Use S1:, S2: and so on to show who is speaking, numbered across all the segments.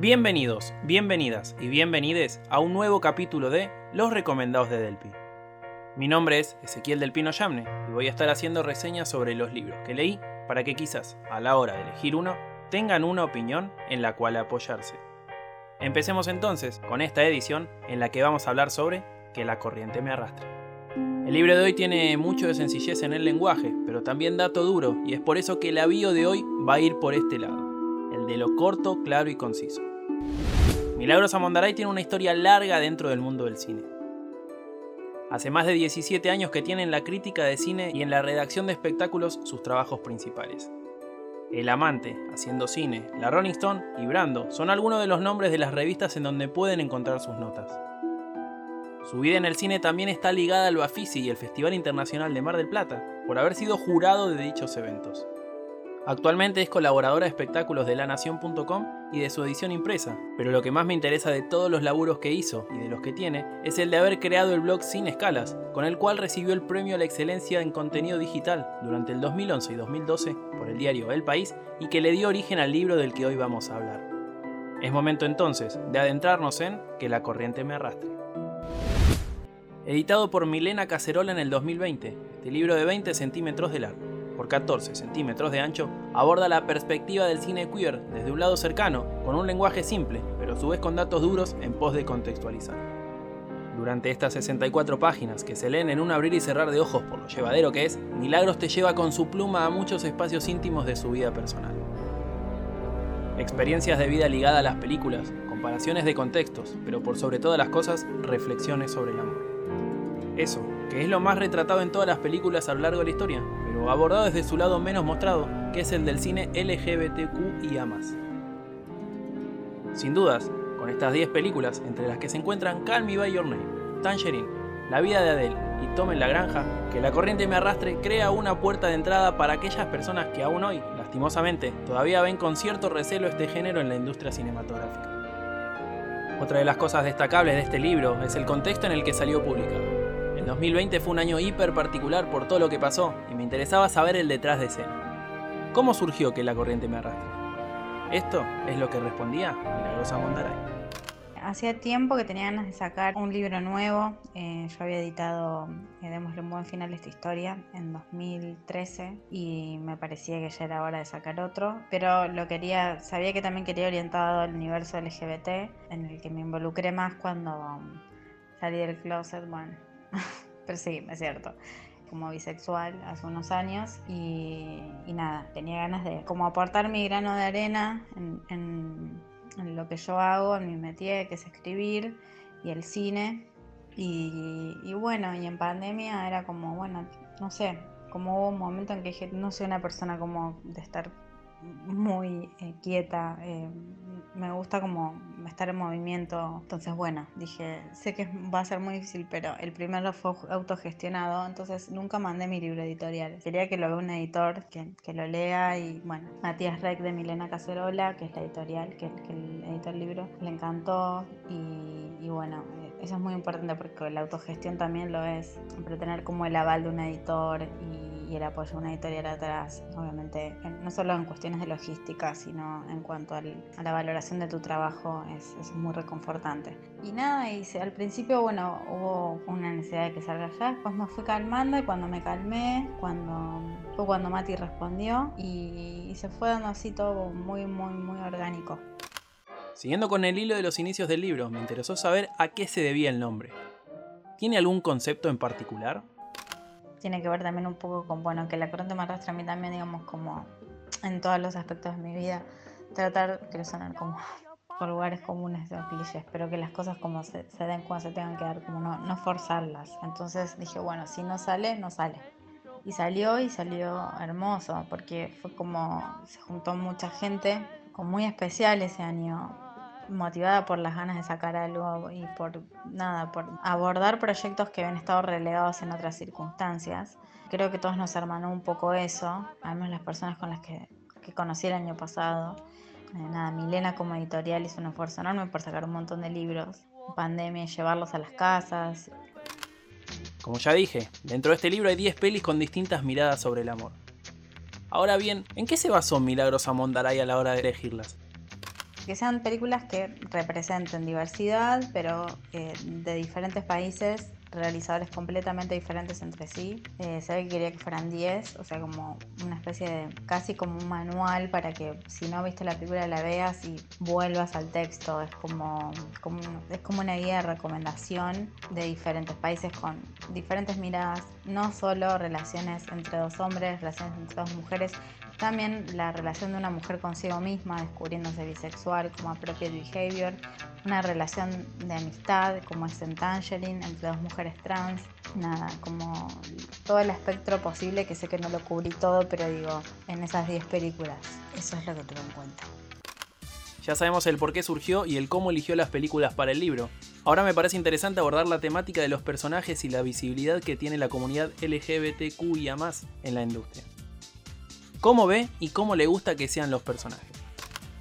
S1: Bienvenidos, bienvenidas y bienvenides a un nuevo capítulo de Los Recomendados de Delpi. Mi nombre es Ezequiel del Pino Yamne y voy a estar haciendo reseñas sobre los libros que leí para que quizás a la hora de elegir uno tengan una opinión en la cual apoyarse. Empecemos entonces con esta edición en la que vamos a hablar sobre Que la corriente me arrastre. El libro de hoy tiene mucho de sencillez en el lenguaje, pero también dato duro, y es por eso que el avío de hoy va a ir por este lado, de lo corto, claro y conciso. Milagros Amondaray tiene una historia larga dentro del mundo del cine. Hace más de 17 años que tiene en la crítica de cine y en la redacción de espectáculos sus trabajos principales. El Amante, Haciendo Cine, La Rolling Stone y Brando son algunos de los nombres de las revistas en donde pueden encontrar sus notas. Su vida en el cine también está ligada al Bafisi y el Festival Internacional de Mar del Plata, por haber sido jurado de dichos eventos. Actualmente es colaboradora de espectáculos de lanación.com y de su edición impresa, pero lo que más me interesa de todos los laburos que hizo y de los que tiene es el de haber creado el blog Sin Escalas, con el cual recibió el premio a la excelencia en contenido digital durante el 2011 y 2012 por el diario El País y que le dio origen al libro del que hoy vamos a hablar. Es momento entonces de adentrarnos en Que la corriente me arrastre. Editado por Milena Cacerola en el 2020, este libro de 20 centímetros de largo por 14 centímetros de ancho, aborda la perspectiva del cine queer desde un lado cercano, con un lenguaje simple, pero a su vez con datos duros en pos de contextualizar. Durante estas 64 páginas, que se leen en un abrir y cerrar de ojos por lo llevadero que es, Milagros te lleva con su pluma a muchos espacios íntimos de su vida personal. Experiencias de vida ligada a las películas, comparaciones de contextos, pero por sobre todas las cosas, reflexiones sobre el amor. Eso, que es lo más retratado en todas las películas a lo largo de la historia, pero abordado desde su lado menos mostrado, que es el del cine LGBTQIA. Sin dudas, con estas 10 películas, entre las que se encuentran Call Me By Your Name, Tangerine, La vida de Adele y Tom en la granja, que la corriente me arrastre crea una puerta de entrada para aquellas personas que aún hoy, lastimosamente, todavía ven con cierto recelo este género en la industria cinematográfica. Otra de las cosas destacables de este libro es el contexto en el que salió publicado. El 2020 fue un año hiper particular por todo lo que pasó y me interesaba saber el detrás de escena. ¿Cómo surgió que la corriente me arrastre? Esto es lo que respondía Milagrosa Mondaray.
S2: Hacía tiempo que tenía ganas de sacar un libro nuevo. Eh, yo había editado eh, Démosle un buen final a esta historia en 2013 y me parecía que ya era hora de sacar otro. Pero lo quería, sabía que también quería orientado al universo LGBT, en el que me involucré más cuando salí del closet. Bueno, pero sí, es cierto como bisexual hace unos años y, nada, tenía ganas de como aportar mi grano de arena en, lo que yo hago, en mi métier, que es escribir y el cine. Y, y, bueno, y en pandemia era como, bueno, no sé, como hubo un momento en que dije, no soy una persona como de estar muy eh, quieta, eh, me gusta como estar en movimiento, entonces bueno, dije, sé que va a ser muy difícil, pero el primero fue autogestionado, entonces nunca mandé mi libro editorial, quería que lo vea un editor, que, que lo lea y bueno, Matías Reck de Milena Cacerola, que es la editorial, que, que el editó el libro, le encantó y, y bueno, eso es muy importante porque la autogestión también lo es, siempre tener como el aval de un editor y y el apoyo de una editorial atrás, obviamente, no solo en cuestiones de logística, sino en cuanto a la valoración de tu trabajo, es, es muy reconfortante. Y nada, y al principio, bueno, hubo una necesidad de que salga ya, después me fui calmando y cuando me calmé, cuando fue cuando Mati respondió y, y se fue dando así todo muy, muy, muy orgánico.
S1: Siguiendo con el hilo de los inicios del libro, me interesó saber a qué se debía el nombre. ¿Tiene algún concepto en particular?
S2: tiene que ver también un poco con, bueno, que la corriente me arrastra a mí también, digamos, como en todos los aspectos de mi vida, tratar, quiero sonar como por lugares comunes de clichés, pero que las cosas como se, den cuando se tengan que dar, como no, no forzarlas. Entonces dije, bueno, si no sale, no sale. Y salió y salió hermoso, porque fue como, se juntó mucha gente, con muy especial ese año, motivada por las ganas de sacar algo y por nada, por abordar proyectos que habían estado relegados en otras circunstancias. Creo que todos nos hermanó un poco eso, además las personas con las que, que conocí el año pasado. Eh, nada, Milena como editorial hizo un esfuerzo enorme por sacar un montón de libros pandemia llevarlos a las casas.
S1: Como ya dije, dentro de este libro hay 10 pelis con distintas miradas sobre el amor. Ahora bien, ¿en qué se basó Milagros Amondaray a la hora de elegirlas?
S2: Que sean películas que representen diversidad, pero de diferentes países realizadores completamente diferentes entre sí. Eh, se ve que quería que fueran 10, o sea, como una especie de casi como un manual para que si no viste la película la veas y vuelvas al texto. Es como, como, es como una guía de recomendación de diferentes países con diferentes miradas, no solo relaciones entre dos hombres, relaciones entre dos mujeres, también la relación de una mujer consigo misma, descubriéndose bisexual como appropriate behavior, una relación de amistad como es en Tangerine entre dos mujeres trans, nada, como todo el espectro posible que sé que no lo cubrí todo, pero digo, en esas 10 películas, eso es lo que tuve en cuenta.
S1: Ya sabemos el por qué surgió y el cómo eligió las películas para el libro. Ahora me parece interesante abordar la temática de los personajes y la visibilidad que tiene la comunidad LGBTQIA en la industria cómo ve y cómo le gusta que sean los personajes.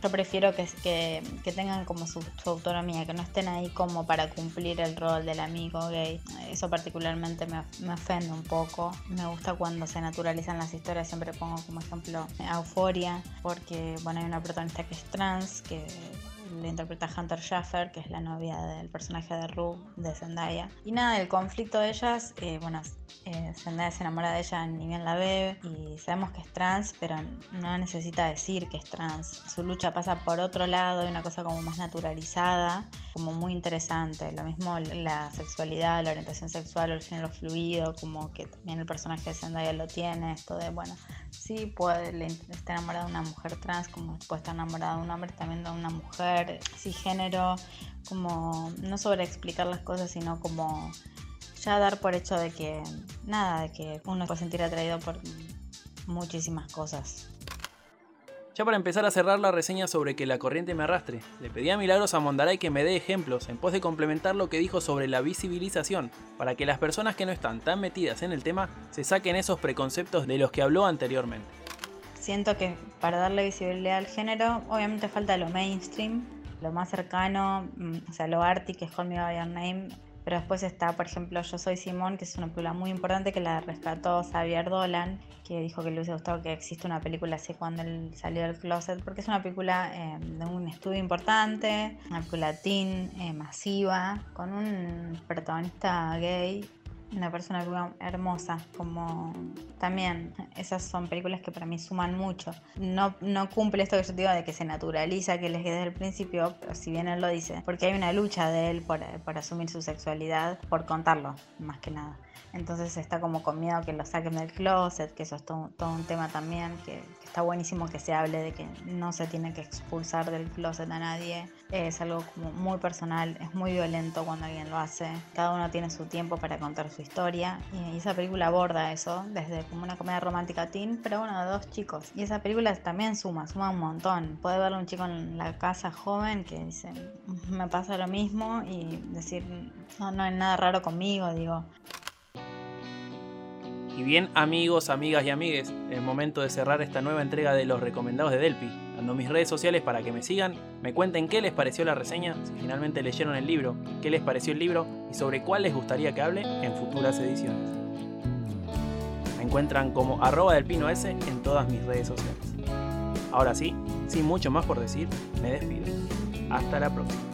S2: Yo prefiero que, tengan como su, autonomía, que no estén ahí como para cumplir el rol del amigo gay. Eso particularmente me, me ofende un poco. Me gusta cuando se naturalizan las historias, siempre pongo como ejemplo Euforia, porque bueno, hay una protagonista que es trans, que interpreta Hunter Schaffer, que es la novia del personaje de Rue de Zendaya. Y nada, el conflicto de ellas, eh, bueno, eh, Zendaya se enamora de ella ni bien la ve y sabemos que es trans, pero no necesita decir que es trans. Su lucha pasa por otro lado, una cosa como más naturalizada, como muy interesante. Lo mismo la sexualidad, la orientación sexual el género fluido, como que también el personaje de Zendaya lo tiene, esto de, bueno, sí puede estar enamorada de una mujer trans, como puede estar enamorada de un hombre, también de una mujer, sí género, como no sobre explicar las cosas, sino como ya dar por hecho de que nada, de que uno puede sentir atraído por muchísimas cosas.
S1: Ya para empezar a cerrar la reseña sobre que la corriente me arrastre, le pedí a Milagros a Mondaray que me dé ejemplos en pos de complementar lo que dijo sobre la visibilización, para que las personas que no están tan metidas en el tema se saquen esos preconceptos de los que habló anteriormente.
S2: Siento que para darle visibilidad al género, obviamente falta lo mainstream, lo más cercano, mm, o sea, lo arty que es Call Me By Your Name, pero después está, por ejemplo, Yo Soy Simón, que es una película muy importante que la rescató Xavier Dolan, que dijo que le hubiese gustado que existe una película así cuando salió del closet, porque es una película eh, de un estudio importante, una película teen, eh, masiva, con un protagonista gay una persona hermosa, como también esas son películas que para mí suman mucho. No, no cumple esto que yo digo de que se naturaliza, que les desde el principio, pero si bien él lo dice, porque hay una lucha de él por, por asumir su sexualidad, por contarlo, más que nada. Entonces está como con miedo que lo saquen del closet, que eso es todo, un tema también, que, está buenísimo que se hable de que no se tiene que expulsar del closet a nadie. Es algo como muy personal, es muy violento cuando alguien lo hace. Cada uno tiene su tiempo para contar su historia y, esa película aborda eso desde como una comedia romántica teen, pero bueno, de dos chicos. Y esa película también suma, suma un montón. Puede ver un chico en la casa joven que dice, me pasa lo mismo y decir, no, no hay nada raro conmigo, digo.
S1: Y bien, amigos, amigas y amigues, es momento de cerrar esta nueva entrega de los recomendados de Delpi, dando mis redes sociales para que me sigan, me cuenten qué les pareció la reseña, si finalmente leyeron el libro, qué les pareció el libro y sobre cuál les gustaría que hable en futuras ediciones. Me encuentran como arroba del pino S en todas mis redes sociales. Ahora sí, sin mucho más por decir, me despido. Hasta la próxima.